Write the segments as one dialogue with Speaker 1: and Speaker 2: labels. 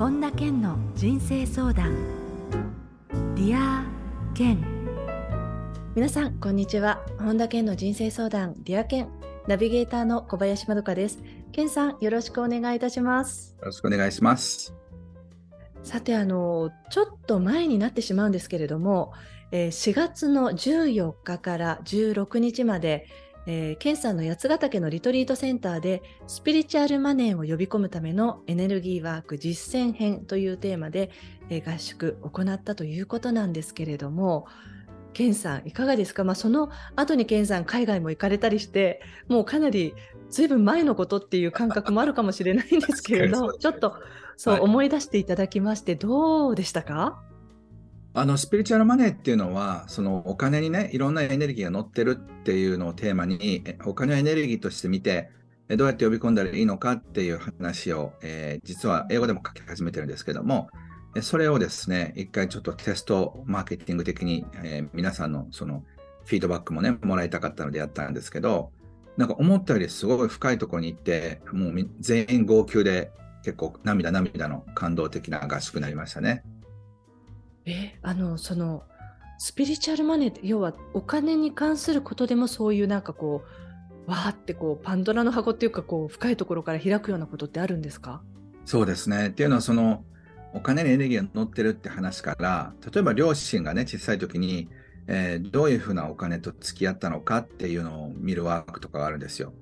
Speaker 1: 本田健の人生相談。ディア健。皆さんこんにちは。本田健の人生相談ディア健。ナビゲーターの小林まどかです。健さんよろしくお願いいたします。
Speaker 2: よろしくお願いします。
Speaker 1: さてあのちょっと前になってしまうんですけれども、えー、4月の14日から16日までえー、ケンさんの八ヶ岳のリトリートセンターでスピリチュアルマネーを呼び込むためのエネルギーワーク実践編というテーマで、えー、合宿行ったということなんですけれども、ケンさんいかがですか、まあ、その後にケンさん海外も行かれたりしてもうかなりずいぶん前のことっていう感覚もあるかもしれないんですけれど ちょっとそう思い出していただきまして、どうでしたか？
Speaker 2: あのスピリチュアルマネーっていうのはそのお金にねいろんなエネルギーが乗ってるっていうのをテーマにお金をエネルギーとして見てどうやって呼び込んだらいいのかっていう話を、えー、実は英語でも書き始めてるんですけどもそれをですね一回ちょっとテストマーケティング的に、えー、皆さんのそのフィードバックもねもらいたかったのでやったんですけどなんか思ったよりすごい深いところに行ってもう全員号泣で結構涙涙の感動的な合宿になりましたね。
Speaker 1: え、あの、その、スピリチュアルマネーって、要はお金に関することでもそういうなんかこう、わーってこう、パンドラの箱っていうか、こう、深いところから開くようなことってあるんですか？
Speaker 2: そうですね。っていうのは、その、お金にエネルギーが乗ってるって話から、例えば両親がね、小さい時に、えー、どういうふうなお金と付き合ったのかっていうのを見るワークとかがあるんですよ。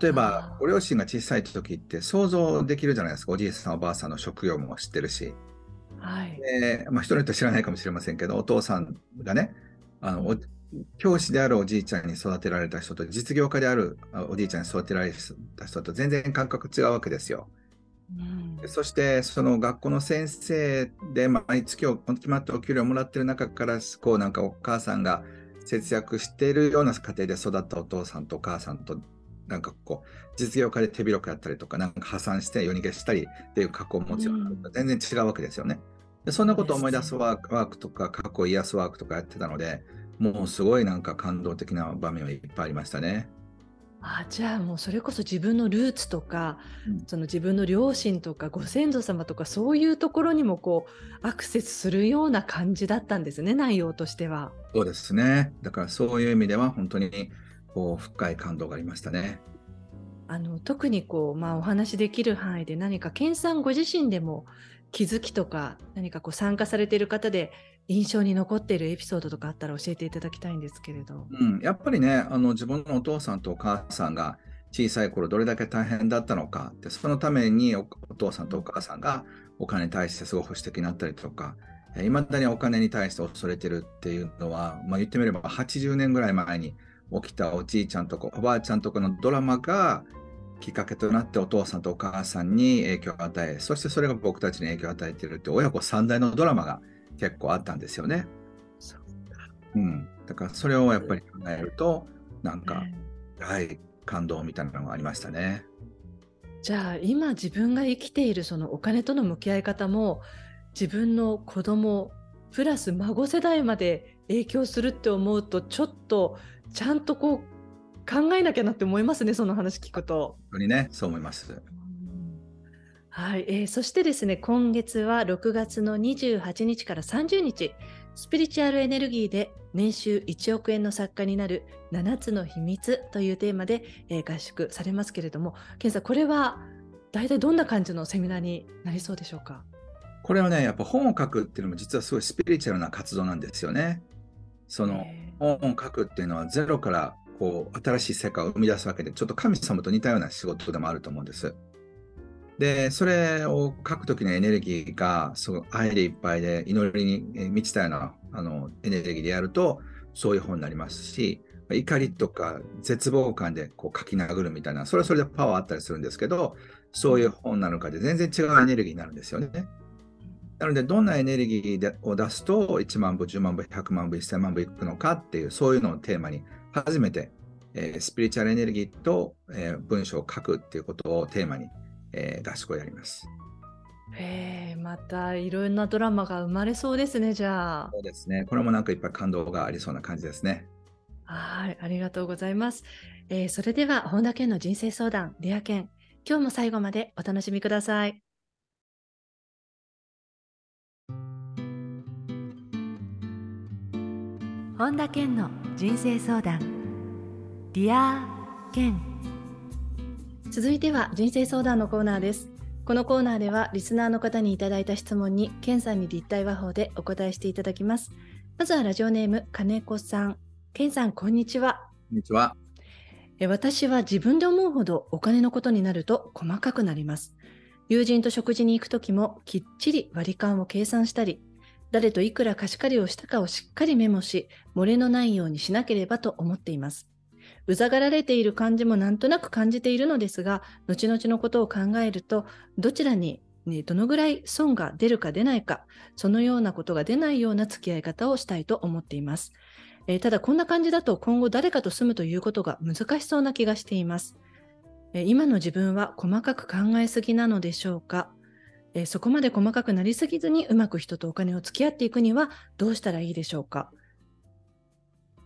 Speaker 2: 例えば、ご両親が小さい時って想像できるじゃないですか。おじいさん、おばあさんの職業も知ってるし。はい、でまあ、人によって知らないかもしれませんけど、お父さんがね、あの教師であるおじいちゃんに育てられた人と、実業家であるおじいちゃんに育てられた人と全然感覚違うわけですよ。うん、そしてその学校の先生で毎月決まったお給料をもらってる中からこうなんかお母さんが節約しているような家庭で育ったお父さんとお母さんとなんかこう実業家で手広くやったりとかなんか破産して夜逃げしたりっていう過去を持つような全然違うわけですよね。でそんなことを思い出すワークワークとか過去を癒すワークとかやってたのでもうすごいなんか感動的な場面はいっぱいありましたね。
Speaker 1: あじゃあもうそれこそ自分のルーツとか、うん、その自分の両親とかご先祖様とかそういうところにもこうアクセスするような感じだったんですね内容としては。
Speaker 2: そうですねだからそういう意味では本当にこう深い感動がありましたね。
Speaker 1: あの特にこう、まあ、お話しできる範囲で何か研さんご自身でも気づきとか何かこう参加されている方で印象に残っているエピソードとかあったら教えていただきたいんですけれど。
Speaker 2: うん、やっぱりねあの自分のお父さんとお母さんが小さい頃どれだけ大変だったのかでそのためにお父さんとお母さんがお金に対してすごい保守的になったりとかいまだにお金に対して恐れてるっていうのは、まあ、言ってみれば80年ぐらい前に起きたおじいちゃんとかおばあちゃんとかのドラマがきっかけとなってお父さんとお母さんに影響を与え、そしてそれが僕たちに影響を与えているって親子三代のドラマが結構あったんですよね。うん、だからそれをやっぱり考えると、なんか、はい、感動みたいなのがありましたね。
Speaker 1: じゃあ今自分が生きているそのお金との向き合い方も自分の子供プラス孫世代まで影響するって思うとちょっとちゃんとこう考えなきゃなって思いますね、その話聞くと。
Speaker 2: 本当にね、そう思います。
Speaker 1: はい、えー、そしてですね、今月は6月の28日から30日、スピリチュアルエネルギーで年収1億円の作家になる7つの秘密というテーマで、えー、合宿されますけれども、ケンさん、これは大体どんな感じのセミナーになりそうでしょうか？
Speaker 2: これはね、やっぱ本を書くっていうのも実はすごいスピリチュアルな活動なんですよね。その本を書くっていうのはゼロからこう新しい世界を生み出すわけで、ちょっと神様と似たような仕事でもあると思うんです。で、それを書くときのエネルギーが、その愛でいっぱいで、祈りに満ちたようなあのエネルギーでやると、そういう本になりますし、怒りとか絶望感でこう書き殴るみたいな、それはそれでパワーあったりするんですけど、そういう本なのかで全然違うエネルギーになるんですよね。なので、どんなエネルギーでを出すと1万部、10万部、100万部、1000万部いくのかっていう、そういうのをテーマに初めて、えー、スピリチュアルエネルギーと、えー、文章を書くっていうことをテーマに、えー、合宿をやります。
Speaker 1: へえ、またいろんなドラマが生まれそうですね、じゃあ。
Speaker 2: そうですね。これもなんかいっぱい感動がありそうな感じですね。
Speaker 1: はい、ありがとうございます。えー、それでは、本田健の人生相談、レア健。今日も最後までお楽しみください。本田健の人生相談。ディア健。続いては人生相談のコーナーです。このコーナーではリスナーの方にいただいた質問に健さんに立体話法でお答えしていただきます。まずはラジオネーム金子さん。健さんこんにちは。
Speaker 2: こんにちは。
Speaker 1: 私は自分で思うほどお金のことになると細かくなります。友人と食事に行くときもきっちり割り勘を計算したり誰といくら貸し借りをしたかをしっかりメモし、漏れのないようにしなければと思っています。うざがられている感じもなんとなく感じているのですが、後々のことを考えると、どちらに、ね、どのぐらい損が出るか出ないか、そのようなことが出ないような付き合い方をしたいと思っています。えー、ただ、こんな感じだと今後誰かと住むということが難しそうな気がしています。えー、今の自分は細かく考えすぎなのでしょうか？えー、そこまで細かくなりすぎずにうまく人とお金を付き合っていくにはどうしたらいいでしょうか？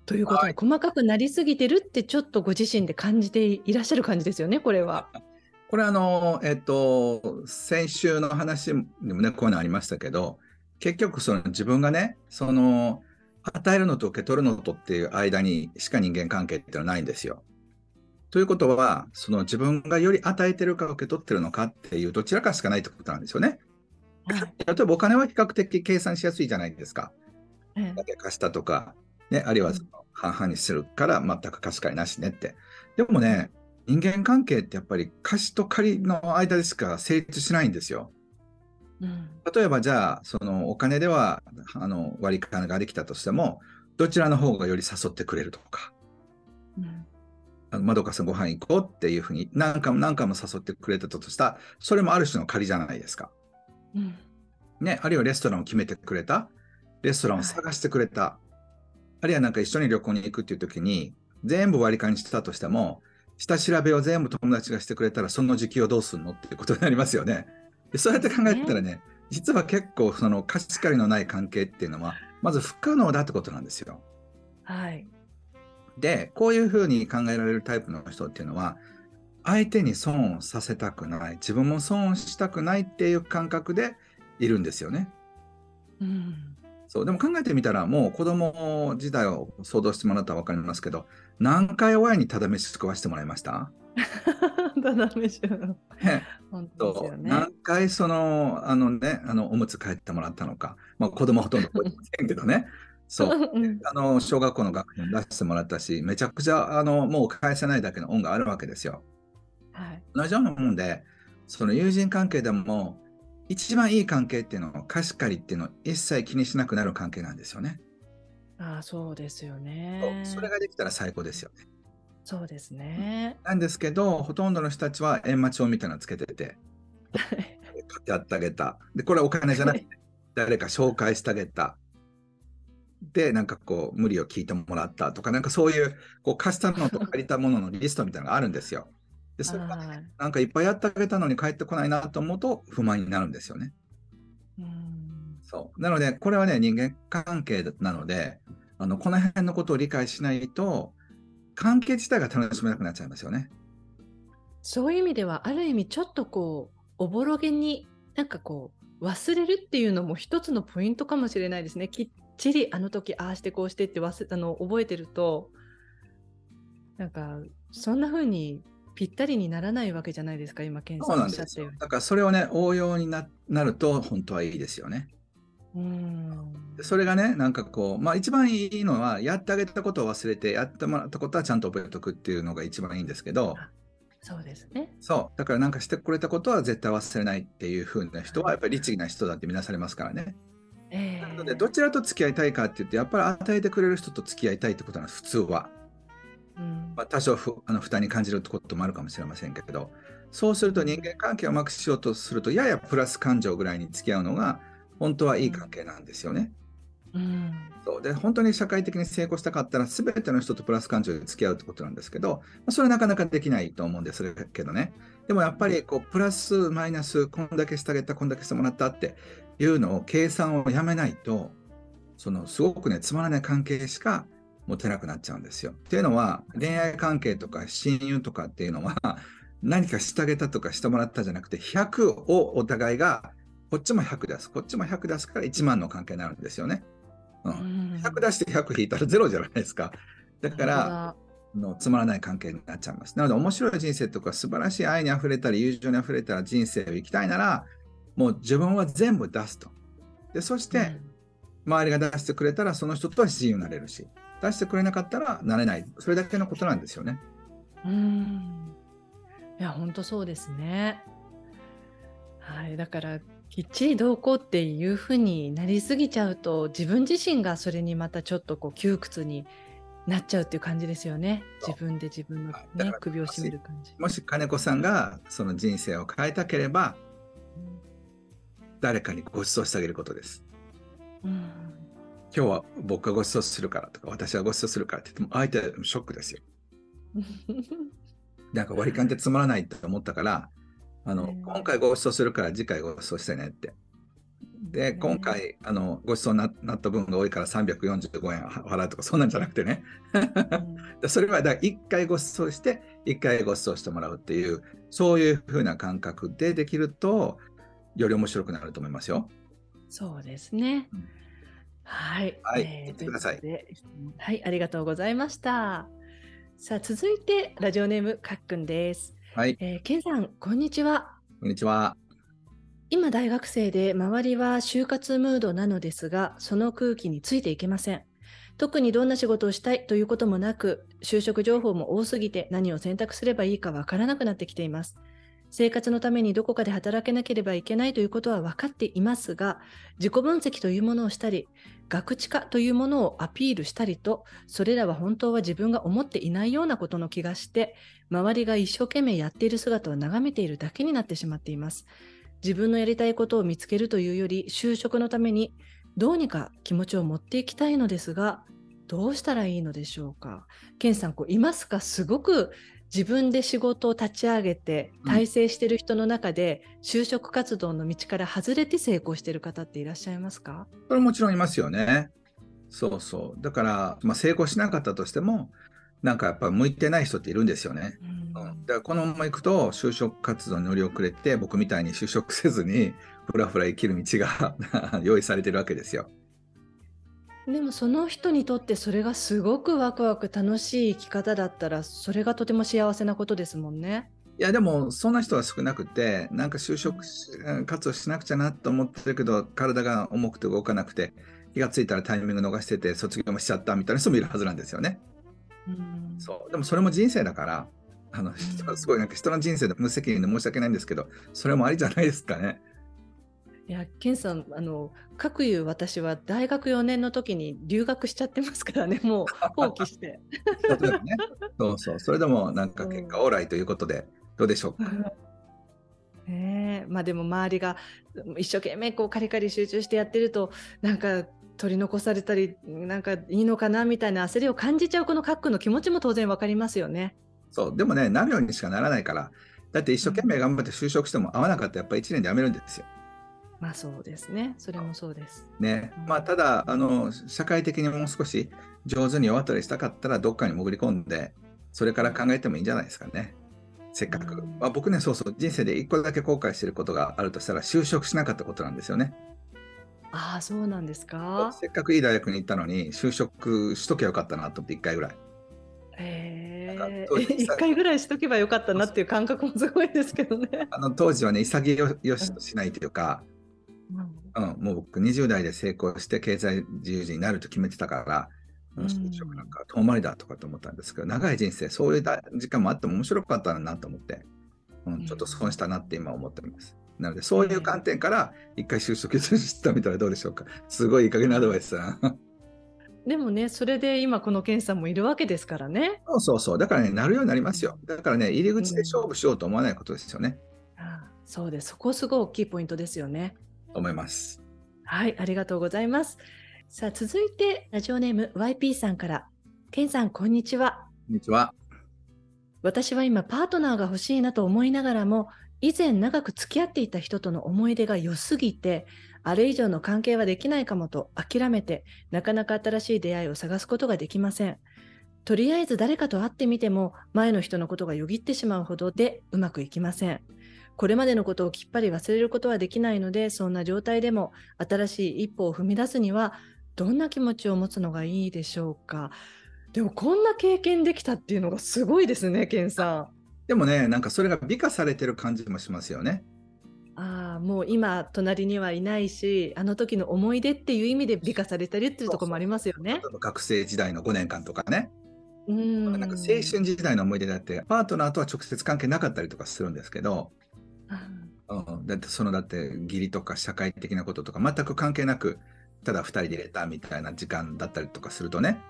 Speaker 1: ということで、はい、細かくなりすぎてるってちょっとご自身で感じていらっしゃる感じですよね、これは。
Speaker 2: これあの、えっと、先週の話にもね、こういうのありましたけど、結局その自分がね、その、与えるのと受け取るのとっていう間にしか人間関係ってのはないんですよ。ということは、その自分がより与えてるか受け取ってるのかっていうどちらかしかないってことなんですよね。はい、例えばお金は比較的計算しやすいじゃないですか。だけ貸したとか、ね、あるいはその半々にするから全く貸し借りなしねって。でもね、人間関係ってやっぱり貸しと借りの間でしか成立しないんですよ。うん、例えばじゃあそのお金ではあの割り勘ができたとしてもどちらの方がより誘ってくれるとか、うん、まどかさんご飯行こうっていうふうに何回も何回も誘ってくれてたとしたら、それもある種の借りじゃないですか。うん、ね、あるいはレストランを決めてくれた、レストランを探してくれた、はい、あるいはなんか一緒に旅行に行くっていう時に、全部割り勘にしてたとしても、下調べを全部友達がしてくれたら、その時期をどうするのっていうことになりますよね。でそうやって考えたらね、実は結構その貸し借りのない関係っていうのは、まず不可能だってことなんですよ。
Speaker 1: はい。
Speaker 2: で、こういうふうに考えられるタイプの人っていうのは、相手に損をさせたくない、自分も損をしたくないっていう感覚でいるんですよね。うん、そうでも考えてみたら、もう子供時代を想像してもらったら分かりますけど、何回親にただ飯食わしてもらいました？
Speaker 1: ただ飯
Speaker 2: 本当ですよね。何回その、あのね、あのおむつ帰ってもらったのか、まあ子供ほとんど覚えてませんけどね。そう。あの、小学校の学費出してもらったし、めちゃくちゃ、あの、もう返せないだけの恩があるわけですよ。はい。同じようなもんで、その友人関係でも、一番いい関係っていうのは、貸し借りっていうのを一切気にしなくなる関係なんですよね。
Speaker 1: ああ、そうですよね
Speaker 2: そ。それができたら最高ですよね。
Speaker 1: そうですね。
Speaker 2: なんですけど、ほとんどの人たちは閻魔帳みたいなのつけてて、買ってやってあげた。で、これはお金じゃなくて、誰か紹介してあげた。で、なんかこう、無理を聞いてもらったとか、なんかそういう、こう、貸したのと借りたもののリストみたいなのがあるんですよ。で、それが、ね、なんかいっぱいやってあげたのに帰ってこないなと思うと不満になるんですよね。うんそう。なので、これはね、人間関係なので、あの、この辺のことを理解しないと、関係自体が楽しめなくなっちゃいますよね。
Speaker 1: そういう意味では、ある意味ちょっとこう、おぼろげになんかこう、忘れるっていうのも一つのポイントかもしれないですね。きっちりあの時ああしてこうしてって忘れあの覚えてるとなんかそんな風にぴったりにならないわけじゃないですか今健さんおっしゃって。
Speaker 2: だからそれをね応用にななると本当はいいですよね。うん。それがねなんかこうまあ一番いいのはやってあげたことを忘れてやってもらったことはちゃんと覚えておくっていうのが一番いいんですけど。
Speaker 1: そうですね。
Speaker 2: そう。だからなんかしてくれたことは絶対忘れないっていう風な人はやっぱり律儀な人だって見なされますからね。えー、なのでどちらと付き合いたいかって言ってやっぱり与えてくれる人と付き合いたいってことなんです普通は。うん。まあ、多少ふあの負担に感じるってこともあるかもしれませんけどそうすると人間関係をうまくしようとするとややプラス感情ぐらいに付き合うのが本当はいい関係なんですよね。うん、そう。で本当に社会的に成功したかったら全ての人とプラス感情で付き合うってことなんですけど、まあ、それはなかなかできないと思うんですけどね。でもやっぱりこうプラスマイナスこんだけしてあげたこんだけしてもらったっていうのを計算をやめないと、そのすごくね、つまらない関係しか持てなくなっちゃうんですよ。っていうのは、恋愛関係とか親友とかっていうのは、何かしてあげたとかしてもらったじゃなくて、100をお互いが、こっちも100出す、こっちも100出すから1万の関係になるんですよね。うん、100出して100引いたらゼロじゃないですか。だからのつまらない関係になっちゃいます。なので面白い人生とか素晴らしい愛にあふれたり友情にあふれた人生を生きたいならもう自分は全部出すと。でそして、周りが出してくれたらその人とは自由になれるし出してくれなかったらなれないそれだけのことなんですよね。
Speaker 1: うんいや本当そうですね。はい、だからきっちりどうこうっていうふうになりすぎちゃうと自分自身がそれにまたちょっとこう窮屈になっちゃうっていう感じですよね。自分で自分の、ね、首を絞める感じ。
Speaker 2: もし金子さんがその人生を変えたければ、誰かにご馳走してあげることです。うん、今日は僕がご馳走するからとか、私はご馳走するからって言っても、相手はショックですよ。なんか割り勘ってつまらないって思ったから、あの、今回ご馳走するから次回ご馳走してねってで、今回、あの、ごちそうになった分が多いから345円払うとか、そんなんじゃなくてね。うん、それは、だ1回ご馳走して、1回ご馳走してもらうっていう、そういうふうな感覚でできると、より面白くなると思いますよ。
Speaker 1: そうですね。うん、はい。
Speaker 2: はい、えー、ください。
Speaker 1: はい、ありがとうございました。さあ、続いて、ラジオネーム、かっくんです。
Speaker 2: はい。
Speaker 1: えー、ケンさん、こんにちは。
Speaker 2: こんにちは。
Speaker 1: 今大学生で周りは就活ムードなのですが、その空気についていけません。特にどんな仕事をしたいということもなく、就職情報も多すぎて何を選択すればいいかわからなくなってきています。生活のためにどこかで働けなければいけないということは分かっていますが、自己分析というものをしたり、学知化というものをアピールしたりと、それらは本当は自分が思っていないようなことの気がして、周りが一生懸命やっている姿を眺めているだけになってしまっています。自分のやりたいことを見つけるというより就職のためにどうにか気持ちを持っていきたいのですがどうしたらいいのでしょうか？ケンさんこういますか？すごく自分で仕事を立ち上げて体制してる人の中で、就職活動の道から外れて成功してる方っていらっしゃいますか？
Speaker 2: これもちろんいますよね。そうそう。だから、まあ、成功しなかったとしても、なんかやっぱ向いてない人っているんですよね。うん、だからこのまま行くと就職活動に乗り遅れて僕みたいに就職せずにふらふら生きる道が 用意されてるわけですよ。
Speaker 1: でもその人にとってそれがすごくワクワク楽しい生き方だったらそれがとても幸せなことですもんね。
Speaker 2: いやでもそんな人は少なくてなんか就職活動しなくちゃなと思ってるけど体が重くて動かなくて気がついたらタイミング逃してて卒業もしちゃったみたいな人もいるはずなんですよね。そうでもそれも人生だからあのすごいなんか人の人生で無責任で申し訳ないんですけどそれもありじゃないですかね。
Speaker 1: いや、ケンさん、あの、各言う私は大学4年の時に留学しちゃってますからね、もう放棄して。
Speaker 2: ね、そうそう、それでもなんか結果オーライということで、どうでしょうか？
Speaker 1: ええまあでも周りが一生懸命こうカリカリ集中してやってるとなんか取り残されたりなんかいいのかなみたいな焦りを感じちゃうこのカックの気持ちも当然わかりますよね。
Speaker 2: そうでもねなるようにしかならないからだって一生懸命頑張って就職しても合わなかったらやっぱり1年で辞めるんですよ。
Speaker 1: まあそうですね。それもそうです。
Speaker 2: ね。まあただ、あの、社会的にもう少し上手に終わったりしたかったら、どっかに潜り込んで、それから考えてもいいんじゃないですかね。せっかく。まあ、僕ね、そうそう、人生で一個だけ後悔してることがあるとしたら、就職しなかったことなんですよね。
Speaker 1: ああ、そうなんですか。
Speaker 2: せっかくいい大学に行ったのに、就職しときゃよかったなと思って、1回ぐらい。
Speaker 1: へえ、1 回ぐらいしとけばよかったなっていう感覚もすごいですけどね。
Speaker 2: あの当時はね、潔しとしないというか、うん、うん、もう僕20代で成功して経済自由人になると決めてたから、就職なんか遠回りだとかと思ったんですけど、長い人生、そういう時間もあっても面白かったなと思って、うん、ちょっと損したなって今思ってます。なので、そういう観点から、一回就職してみたらどうでしょうか？すごいいい加減なアドバイスだな。
Speaker 1: でもね、それで今この検査もいるわけですからね。
Speaker 2: そうそうそう。だからね、なるようになりますよ。だからね、入り口で勝負しようと思わないことですよね。
Speaker 1: うん、そうです。そこすごい大きいポイントですよね。
Speaker 2: 思います。
Speaker 1: はい、ありがとうございます。さあ、続いて、ラジオネーム YP さんから。ケンさん、こんにちは。
Speaker 2: こんにちは。
Speaker 1: 私は今、パートナーが欲しいなと思いながらも、以前長く付き合っていた人との思い出が良すぎて、あれ以上の関係はできないかもと諦めて、なかなか新しい出会いを探すことができません。とりあえず誰かと会ってみても、前の人のことがよぎってしまうほどでうまくいきません。これまでのことをきっぱり忘れることはできないので、そんな状態でも新しい一歩を踏み出すには、どんな気持ちを持つのがいいでしょうか？でもこんな経験できたっていうのがすごいですね、ケンさん。
Speaker 2: でもね、なんかそれが美化されてる感じもしますよね。
Speaker 1: ああ、もう今隣にはいないし、あの時の思い出っていう意味で美化されてるっていうところもありますよね。
Speaker 2: 学生時代の5年間とかね。
Speaker 1: うん
Speaker 2: なんか青春時代の思い出だって、パートナーとは直接関係なかったりとかするんですけど、うん、だってそのだって義理とか社会的なこととか全く関係なく、ただ2人で入れたみたいな時間だったりとかするとね、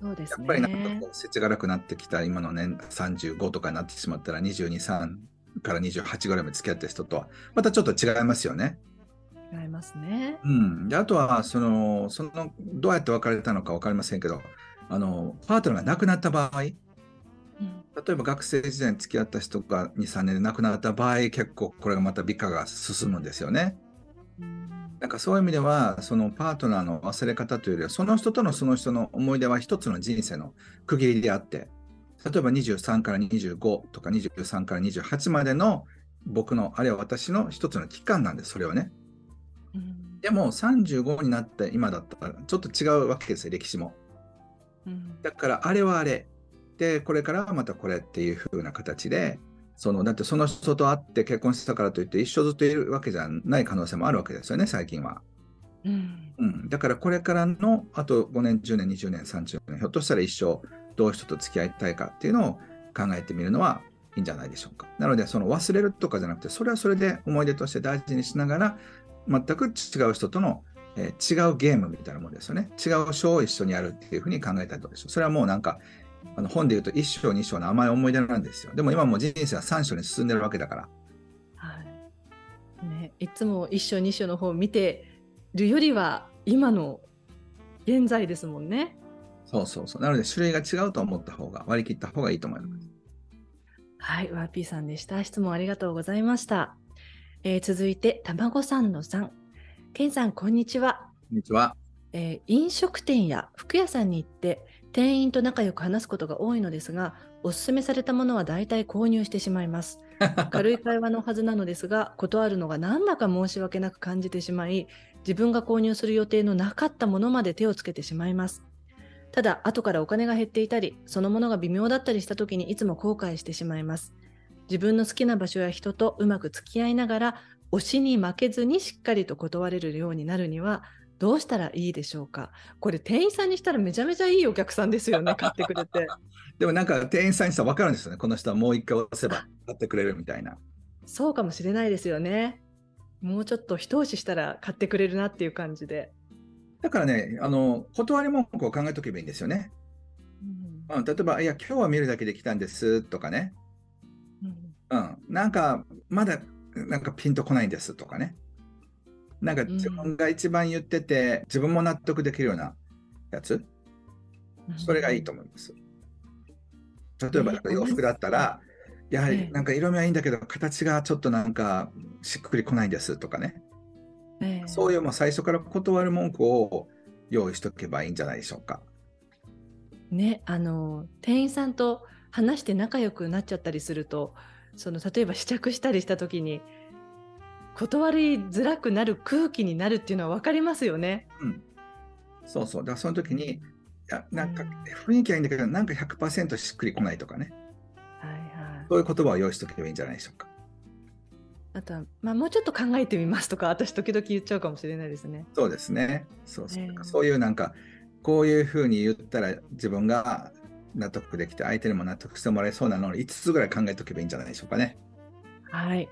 Speaker 1: そうですね。
Speaker 2: やっぱりなんかこう、世知辛くなってきた今の年35とかになってしまったら22、3から28ぐらいまで付き合った人とは、またちょっと違いますよね。
Speaker 1: 違いますね。
Speaker 2: うん、であとはその、そのどうやって別れたのか分かりませんけど、あのパートナーが亡くなった場合、
Speaker 1: うん
Speaker 2: 例えば学生時代に付き合った人が2、3年で亡くなった場合、結構これがまた美化が進むんですよね。
Speaker 1: うん
Speaker 2: なんかそういう意味では、そのパートナーの忘れ方というよりは、その人とのその人の思い出は一つの人生の区切りであって、例えば23から25とか23から28までの僕の、あるいは私の一つの期間なんです、それはね。
Speaker 1: うん
Speaker 2: でも35になって今だったらちょっと違うわけですよ、歴史も。
Speaker 1: うん
Speaker 2: だからあれはあれ。で、これからはまたこれっていう風な形で、そのだってその人と会って結婚したからといって一生ずっといるわけじゃない可能性もあるわけですよね、最近は。
Speaker 1: うん
Speaker 2: うん、だからこれからのあと5年、10年、20年、30年、ひょっとしたら一生どう人と付き合いたいかっていうのを考えてみるのはいいんじゃないでしょうか。なので、その忘れるとかじゃなくて、それはそれで思い出として大事にしながら、全く違う人との、えー違うゲームみたいなものですよね。違う章を一緒にやるっていうふうに考えたらどうでしょう。それはもうなんか、あの本で言うと1章、2章の甘い思い出なんですよ。でも今もう人生は3章に進んでるわけだから。
Speaker 1: はいね、いつも一章二章の方を見てるよりは今の現在ですもんね。
Speaker 2: そうそうそう。なので種類が違うと思った方が、割り切った方がいいと思います。
Speaker 1: はい、ワーピーさんでした。質問ありがとうございました。えー続いて、たまごさんのさん。けんさん、こんにちは。
Speaker 2: こんにちは。
Speaker 1: えー飲食店や服屋さんに行って店員と仲良く話すことが多いのですがおすすめされたものは大体購入してしまいます。軽い会話のはずなのですが断るのがなんだか申し訳なく感じてしまい自分が購入する予定のなかったものまで手をつけてしまいます。ただ後からお金が減っていたりそのものが微妙だったりした時にいつも後悔してしまいます。自分の好きな場所や人とうまく付き合いながら推しに負けずにしっかりと断れるようになるにはどうしたらいいでしょうか？これ店員さんにしたらめちゃめちゃいいお客さんですよね 買ってくれて
Speaker 2: でもなんか店員さんにしたら分かるんですよね。この人はもう一回押せば買ってくれるみたいな。
Speaker 1: そうかもしれないですよねもうちょっと一押ししたら買ってくれるなっていう感じで、
Speaker 2: だからね、あの断り文句を考えておけばいいんですよね。
Speaker 1: うん
Speaker 2: うん、例えば、いや、今日は見るだけで来たんですとかね。
Speaker 1: うん
Speaker 2: うん、なんか、まだなんかピンとこないんですとかね。なんか自分が一番言ってて、自分も納得できるようなやつ、それがいいと思います。例えば、
Speaker 1: ね
Speaker 2: なんか洋服だったら、やは
Speaker 1: ええ
Speaker 2: りなんか色味はいいんだけど、形がちょっとなんかしっくりこないんですとかね。
Speaker 1: ええ
Speaker 2: そういうもう最初から断る文句を用意しとけばいいんじゃないでしょうか。
Speaker 1: ねあの店員さんと話して仲良くなっちゃったりするとその例えば試着したりした時に断りづらくなる空気になるっていうのは分かりますよね。
Speaker 2: うん。そうそう。だからその時に、いや、なんか
Speaker 1: うん
Speaker 2: 雰囲気はいいんだけど、なんか100%しっくりこないとかね。
Speaker 1: はいはい、
Speaker 2: そういう言葉を用意しておけばいいんじゃないでしょうか。
Speaker 1: あとは、まあ、もうちょっと考えてみますとか私時々言っちゃうかもしれないですね。
Speaker 2: そうですね。そうそう。
Speaker 1: ええ
Speaker 2: そういうなんか、こういうふうに言ったら自分が納得できて、相手にも納得してもらえそうなのを5つぐらい考えておけばいいんじゃないでしょうかね。
Speaker 1: はい、
Speaker 2: うん。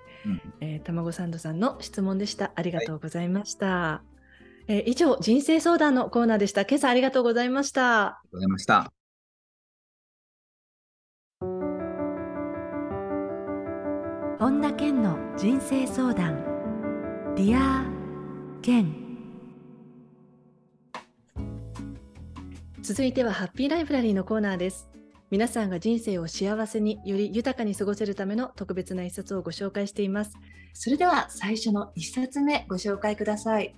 Speaker 1: えー、たまごサンドさんの質問でした。ありがとうございました。えー以上人生相談のコーナーでした。健さんありがとうございました。
Speaker 2: ありがとうございました。
Speaker 1: 本田健の人生相談ディア健続いてはハッピーライブラリーのコーナーです皆さんが人生を幸せにより豊かに過ごせるための特別な一冊をご紹介していますそれでは最初の一冊目ご紹介ください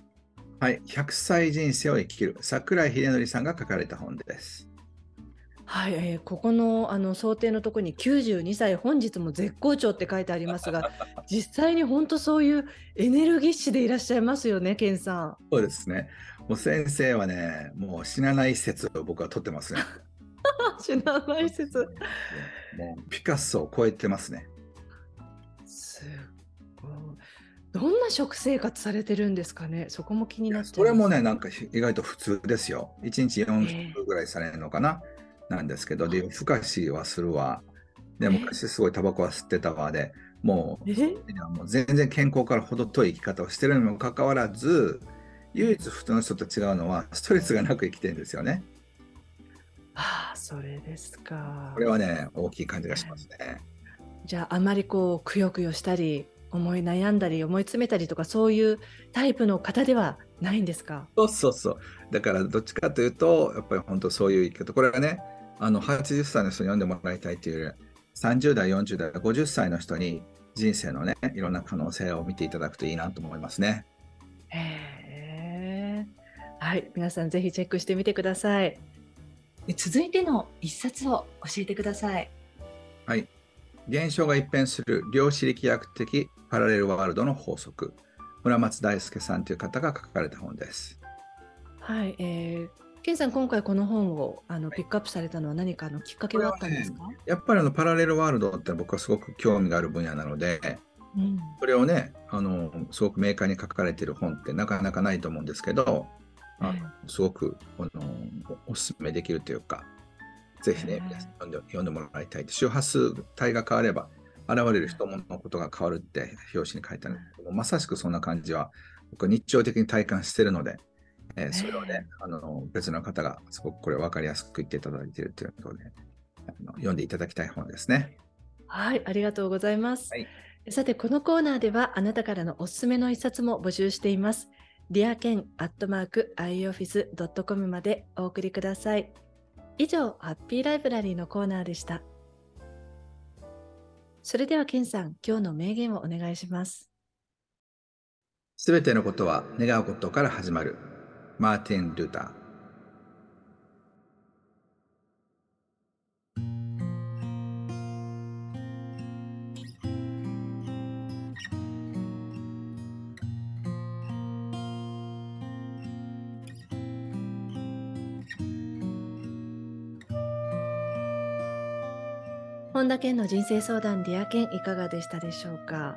Speaker 2: はい。100歳人生を生きる。桜井秀則さんが書かれた本です。
Speaker 1: はい、えーここのあの想定のところに92歳本日も絶好調って書いてありますが 実際に本当そういうエネルギッシュでいらっしゃいますよね、ケンさん。
Speaker 2: そうですね。もう先生はね、もう死なない説を僕は取ってますね。
Speaker 1: 知らない説。
Speaker 2: もうピカソを超えてますね。
Speaker 1: すごい。どんな食生活されてるんですかね？そこも気になっちゃ
Speaker 2: それもね、
Speaker 1: な
Speaker 2: なんか意外と普通ですよ。1日4食ぐらいされるのかな、なんですけど、で、夜更かしはするわ。で、
Speaker 1: え
Speaker 2: 昔すごいタバコは吸ってたわで、もう、
Speaker 1: え
Speaker 2: もう全然健康から程遠い生き方をしてるにもかかわらず、唯一普通の人と違うのは、ストレスがなく生きてるんですよね。
Speaker 1: ああ、それですか
Speaker 2: こ。れはね、大きい感じがしますね。
Speaker 1: じゃああまりこうくよくよしたり思い悩んだり思い詰めたりとかそういうタイプの方ではないんですか？
Speaker 2: そうそうそう。だからどっちかというと、やっぱり本当そういう生き方。これはね、あの80歳の人に読んでもらいたいというより、30代、40代、50歳の人に人生のね、いろんな可能性を見ていただくといいなと思いますね。
Speaker 1: へえ。はい、皆さんぜひチェックしてみてください。で続いての一冊を教えてください。
Speaker 2: はい。現象が一変する量子力学的パラレルワールドの法則。村松大輔さんという方が書かれた本です。
Speaker 1: はい、えー、ケンさん今回この本をあのピックアップされたのは何かのきっかけがあったんですか？
Speaker 2: やっぱりあのパラレルワールドって僕はすごく興味がある分野なので、
Speaker 1: うん。
Speaker 2: それをね、あのすごく明快に書かれている本ってなかなかないと思うんですけど、あの
Speaker 1: え
Speaker 2: すごくあのおおすすめできるというか、ぜひね
Speaker 1: ええ、
Speaker 2: 皆さん読んで読んでもらいたい。周波数帯が変われば、現れる人物のことが変わるって表紙に書いてあるんですけど、まさしくそんな感じは、僕は日常的に体感しているので、えーそれをね、あの別の方がすごくこれ分かりやすく言っていただいているということで、あの読んでいただきたい本ですね。
Speaker 1: はい、ありがとうございます。
Speaker 2: はい
Speaker 1: さて、このコーナーではあなたからのおすすめの一冊も募集しています。ディアケンアットマーク ioffice.com までお送りください。以上、ハッピーライブラリーのコーナーでした。それでは、ケンさん、今日の名言をお願いします。
Speaker 2: すべてのことは願うことから始まる。マーティン・ルーター。
Speaker 1: 本田健の人生相談ディアケンいかがでしたでしょうか、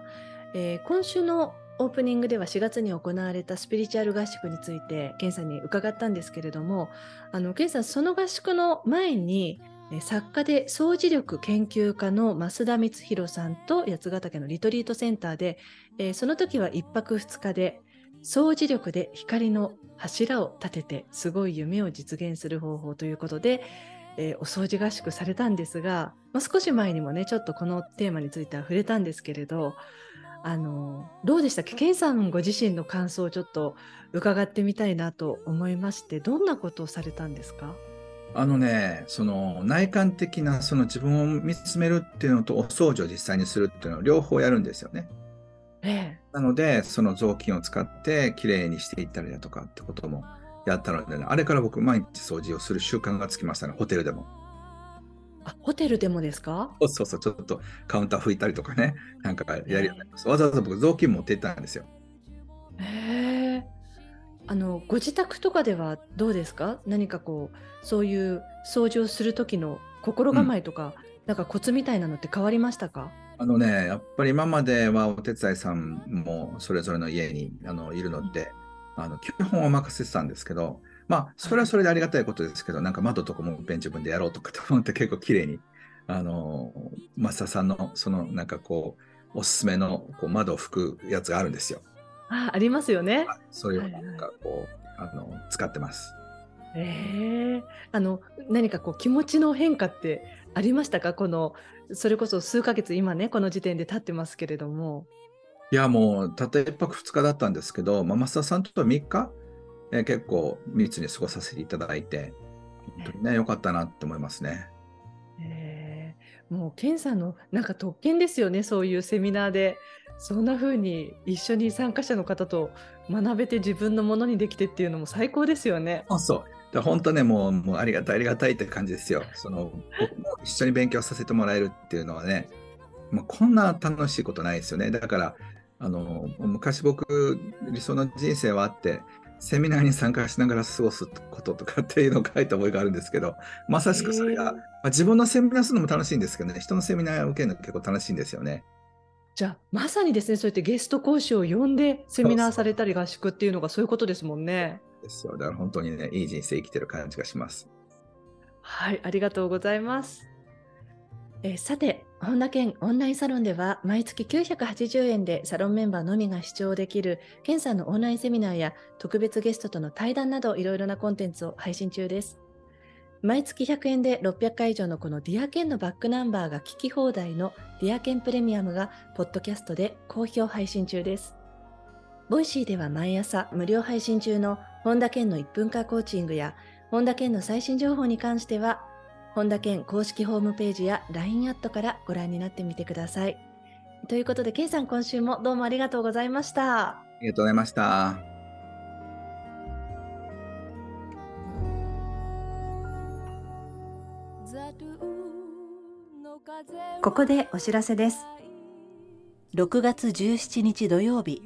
Speaker 1: えー今週のオープニングでは4月に行われたスピリチュアル合宿について健さんに伺ったんですけれどもあの健さんその合宿の前に作家で掃除力研究家の増田光弘さんと八ヶ岳のリトリートセンターで、えーその時は1泊2日で掃除力で光の柱を立ててすごい夢を実現する方法ということで、えーお掃除合宿されたんですが、まあ、少し前にもねちょっとこのテーマについては触れたんですけれどあのどうでしたっけ？ケンさんご自身の感想をちょっと伺ってみたいなと思いましてどんなことをされたんですか？
Speaker 2: あのね、その内観的なその自分を見つめるっていうのとお掃除を実際にするっていうのを両方やるんですよね。
Speaker 1: え
Speaker 2: なので、その雑巾を使ってきれいにしていったりだとかってこともやったので、ね、あれから僕毎日掃除をする習慣がつきましたね、ホテルでも。
Speaker 1: あホテルでもですか？
Speaker 2: そうそうそう、ちょっとカウンター拭いたりとかね、なんかやります。わざわざ僕雑巾持って行ったんですよ。
Speaker 1: へえあのご自宅とかではどうですか？何かこうそういう掃除をする時の心構えとか、なんかコツみたいなのって変わりましたか？
Speaker 2: あのね、やっぱり今まではお手伝いさんもそれぞれの家にあのいるので、あの基本は任せてたんですけど、まあ、それはそれでありがたいことですけど、なんか窓とかもペン自分でやろうとかと思って 結構綺麗に、あの、マスターさんのそのなんかこう、おすすめのこう窓を拭くやつがあるんですよ。
Speaker 1: あありますよね。
Speaker 2: それを
Speaker 1: はいはい
Speaker 2: なんかこう、あの使ってます。
Speaker 1: ええあの何かこう気持ちの変化ってありましたか？このそれこそ数ヶ月今ねこの時点で経ってますけれども。
Speaker 2: いや、もう、たった1泊2日だったんですけど、まあ、マスターさんとは3日、えー結構密に過ごさせていただいて、本当にね、良かったなって思いますね。
Speaker 1: ええもうケンさんのなんか特権ですよねそういうセミナーでそんな風に一緒に参加者の方と学べて自分のものにできてっていうのも最高ですよね。
Speaker 2: そうそう。だ本当ねもう、もうありがたいありがたいって感じですよ。その僕も一緒に勉強させてもらえるっていうのはね、まあ、こんな楽しいことないですよね。だから、あの昔僕、理想の人生はあって、セミナーに参加しながら過ごすこととかっていうのを書いた覚えがあるんですけど、まさしくそれが、まあ、自分のセミナーするのも楽しいんですけどね、人のセミナーを受けるの結構楽しいんですよね。
Speaker 1: じゃあまさにですねそうやってゲスト講師を呼んでセミナーされたり合宿っていうのがそういうことですもんね。
Speaker 2: ですよだから本当にねいい人生生きてる感じがします。
Speaker 1: はいありがとうございます。えさて本田健オンラインサロンでは毎月980円でサロンメンバーのみが視聴できる健さんのオンラインセミナーや特別ゲストとの対談などいろいろなコンテンツを配信中です。毎月100円で600回以上のこのディアケンのバックナンバーが聞き放題のディアケンプレミアムがポッドキャストで好評配信中です。ボイシーでは毎朝無料配信中の本田健の1分間コーチングや本田健の最新情報に関しては本田健公式ホームページや LINE アットからご覧になってみてください。ということで、健さん今週もどうもありがとうございました。
Speaker 2: ありがとうございました。
Speaker 1: ここでお知らせです。6月17日土曜日、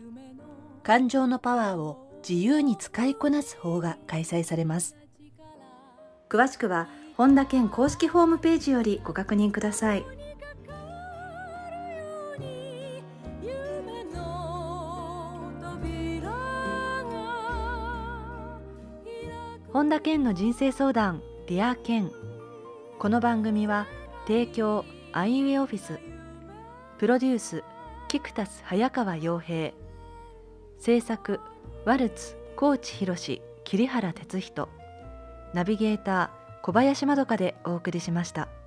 Speaker 1: 感情のパワーを自由に使いこなす方が開催されます。詳しくは、本田健公式ホームページよりご確認ください。本田健の人生相談、ディア健。この番組は、提供アイウェイオフィスプロデュースキクタス早川洋平制作ワルツ高知博桐原哲人ナビゲーター小林まどかでお送りしました。